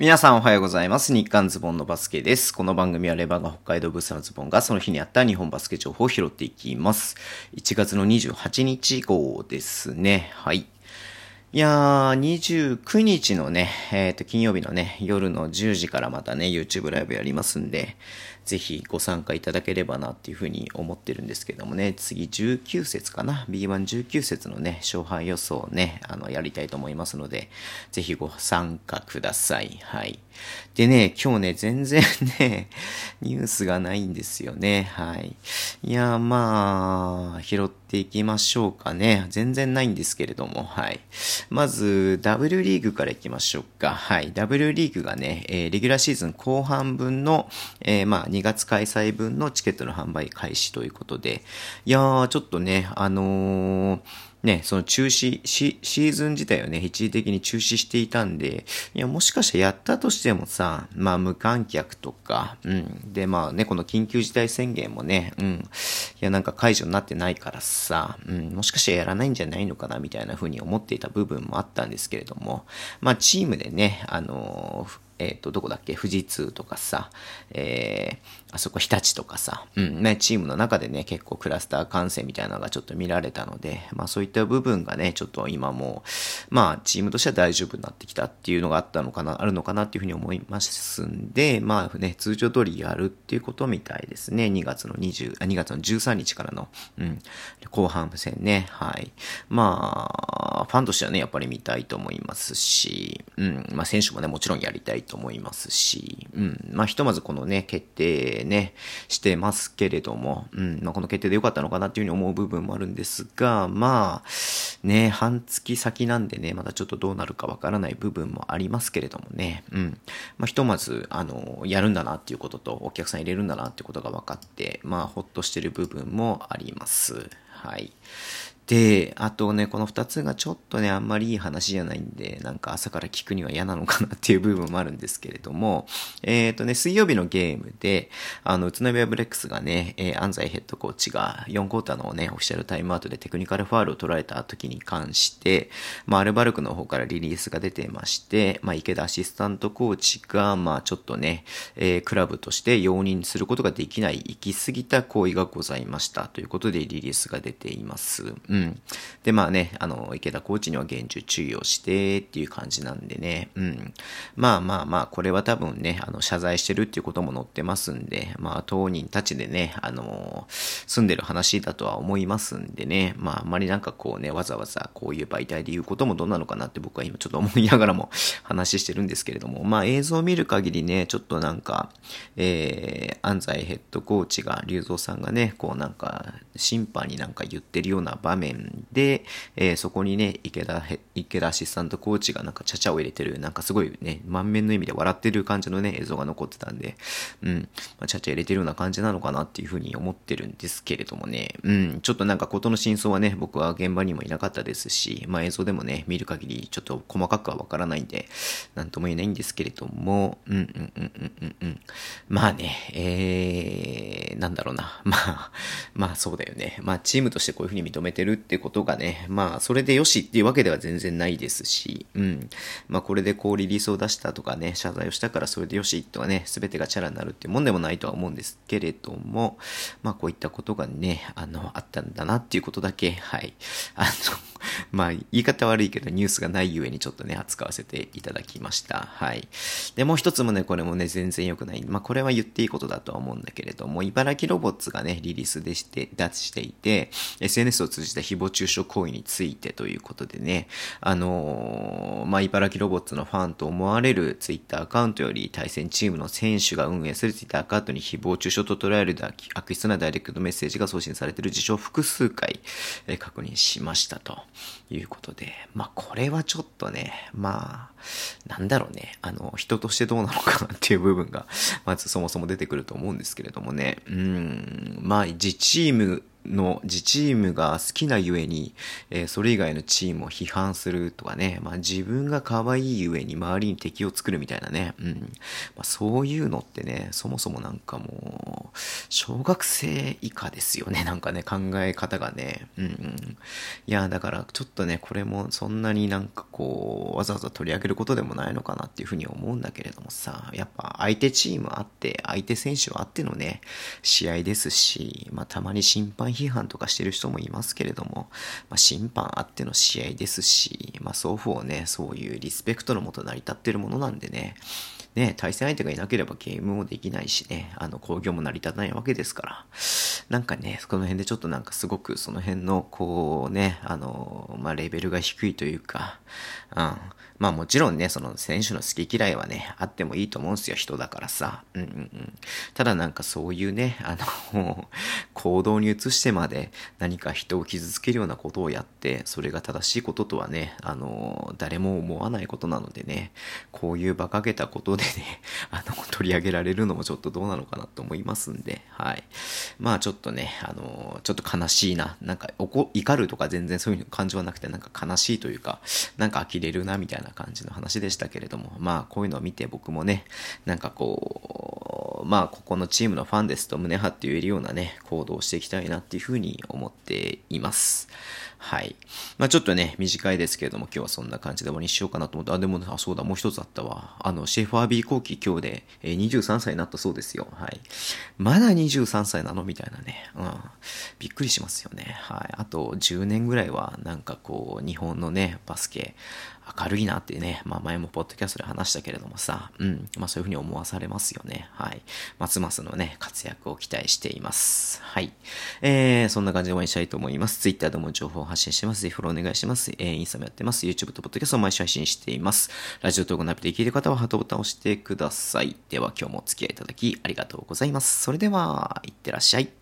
皆さんおはようございます。日刊ズボンのバスケです。この番組はレバーが北海道ブースのズボンがその日にあった日本バスケ情報を拾っていきます。1月の28日号ですね。はい。いやー、29日のね、えっ、と、金曜日のね、夜の10時からまたね、YouTube ライブやりますんで、ぜひご参加いただければなっていうふうに思ってるんですけどもね、次19節かな ?B119 節のね、勝敗予想をね、あの、やりたいと思いますので、ぜひご参加ください。はい。でね、今日ね、全然ね、ニュースがないんですよね。はい。いや、まあ、拾っていきましょうかね。全然ないんですけれども、はい。まず、W リーグからいきましょうか。はい。W リーグがね、えーレギュラーシーズン後半分の、えーまあ、2月開催分のチケットの販売開始ということで、いやー、ちょっとね、あのーね、その中止、シシーズン自体をね、一時的に中止していたんで、いや、もしかしてやったとしてもさ、まあ無観客とか、うん。で、まあね、この緊急事態宣言もね、うん。いや、なんか解除になってないからさ、うん。もしかしてやらないんじゃないのかな、みたいな風に思っていた部分もあったんですけれども、まあチームでね、あのーえっ、と、どこだっけ？富士通とかさ、えー、あそこ日立とかさ、うん、ね、チームの中でね、結構クラスター感染みたいなのがちょっと見られたので、まあそういった部分がね、ちょっと今も、まあチームとしては大丈夫になってきたっていうのがあったのかな、あるのかなっていうふうに思いますんで、まあね、通常通りやるっていうことみたいですね。2月の20、2月の13日からの、うん、後半戦ね、はい。まあ、ファンとしてはね、やっぱり見たいと思いますし、うん、まあ選手もね、もちろんやりたいと思いますし、うん、まあひとまずこのね、決定ね、してますけれども、うん、まあこの決定で良かったのかなっていうふうに思う部分もあるんですが、まあ、ね、半月先なんでね、まだちょっとどうなるかわからない部分もありますけれどもね、うん、まあひとまず、あの、やるんだなっていうことと、お客さん入れるんだなっていうことが分かって、まあほっとしてる部分もあります。はい。で、あとね、この二つがちょっとね、あんまりいい話じゃないんで、なんか朝から聞くには嫌なのかなっていう部分もあるんですけれども、えっ、とね、水曜日のゲームで、あの、宇都宮ブレックスがね、えー安西ヘッドコーチが4クォーターのね、オフィシャルタイムアウトでテクニカルファールを取られた時に関して、まあ、アルバルクの方からリリースが出てまして、まあ、池田アシスタントコーチが、まあ、ちょっとね、えークラブとして容認することができない行き過ぎた行為がございましたということでリリースが出ています。うん。で、まあね、あの、池田コーチには厳重注意をしてっていう感じなんでね、うん。まあまあまあ、これは多分ね、あの、謝罪してるっていうことも載ってますんで、まあ、当人たちでね、あの、住んでる話だとは思いますんでね、まあ、あんまりなんかこうね、わざわざこういう媒体で言うこともどうなのかなって僕は今ちょっと思いながらも 話してるんですけれども、まあ、映像を見る限りね、ちょっとなんか、えー、安西ヘッドコーチが、龍造さんがね、こうなんか、審判になんか言ってるような場面で、えーそこにね、池田、池田アシスタントコーチがなんかちゃちゃを入れてる、なんかすごいね、満面の意味で笑ってる感じのね、映像が残ってたんで、うん、ま、ちゃちゃ入れてるような感じなのかなっていうふうに思ってるんですけれどもね、うん、ちょっとなんか事の真相はね、僕は現場にもいなかったですし、まあ映像でもね、見る限りちょっと細かくはわからないんで、なんとも言えないんですけれども、うんうんうんうんうんうん。まあね、えー、なんだろうな。まあ、まあそうだよね。まあチームとしてこういうふうに認めてるってことがね、まあそれでよしっていうわけでは全然ないですし、うん。まあこれでこうリリースを出したとかね、謝罪をしたからそれでよしとはね、すべてがチャラになるっていうもんでもないとは思うんですけれども、まあこういったことがね、あの、あったんだなっていうことだけ、はい。あの、まあ言い方悪いけどニュースがないゆえにちょっとね、扱わせていただきました。はい。で、もう一つもね、これもね、全然良くない。まあこれは言っていいことだとは思うんだけれども、茨城ロボッツがね、リリースでして、出していて、SNS を通じた誹謗中傷行為についてということでね、あのーまあ茨城ロボッツのファンと思われるツイッターアカウントより対戦チームの選手が運営するツイッターアカウントに誹謗中傷と捉えるだ悪質なダイレクトメッセージが送信されている事象を複数回、えー確認しましたということで、まあこれはちょっとね、まあ、なんだろうね、あの、人としてどうなのかなっていう部分が、まずそもそも出てくると思うんですけれどもね、うん、まあ自チームの自チームが好きなゆえに、えー、それ以外のチームを批判するとかね、まあ自分が可愛いゆえに周りに敵を作るみたいなね、うん。まあそういうのってね、そもそもなんかもう、小学生以下ですよね、なんかね、考え方がね。うん。いや、だからちょっとね、これもそんなになんかこう、わざわざ取り上げることでもないのかなっていうふうに思うんだけれどもさ、やっぱ相手チームあって、相手選手あってのね、試合ですし、まあたまに審判批判とかしてる人もいますけれども、まあ、審判あっての試合ですし、まあ、双方ね、そういうリスペクトのもと成り立ってるものなんでね、ね、対戦相手がいなければゲームもできないしね、あの、工業も成り立たないわけですから、なんかね、この辺でちょっとなんかすごくその辺の、こうね、あの、まあ、レベルが低いというか、うん、まあもちろんね、その選手の好き嫌いはね、あってもいいと思うんですよ、人だからさ。うんうんうん。ただなんかそういうね、あの、行動に移してまで何か人を傷つけるようなことをやって、それが正しいこととはね、あの、誰も思わないことなのでね、こういう馬鹿げたことでね、あの、取り上げられるのもちょっとどうなのかなと思いますんで、はい。まあちょっとね、あの、ちょっと悲しいな、なんか怒るとか全然そういう感情はなくて、なんか悲しいというか、なんか呆れるな、みたいな感じの話でしたけれども、まあこういうのを見て僕もね、なんかこう、まあここのチームのファンですと胸張って言えるようなね、行動をしていきたいなっていうふうに思っています。はい。まあちょっとね、短いですけれども、今日はそんな感じで終わりにしようかなと思って、あ、でも、あ、そうだ、もう一つあったわ。あの、シェファービー後期今日で、えー、23歳になったそうですよ。はい。まだ23歳なの？みたいなね。うん。びっくりしますよね。はい。あと10年ぐらいは、なんかこう、日本のね、バスケ、明るいなってね、まあ前もポッドキャストで話したけれどもさ、うん、まあそういうふうに思わされますよね。はい。ますますのね、活躍を期待しています。はい。えー、そんな感じでお会いしたいと思います。Twitter でも情報を発信してます。ぜひフォローお願いします。えー、インスタもやってます。YouTube と Podcast も毎週配信しています。ラジオ投稿のアプリで聞いてる方はハートボタンを押してください。では今日もお付き合いいただきありがとうございます。それでは、いってらっしゃい。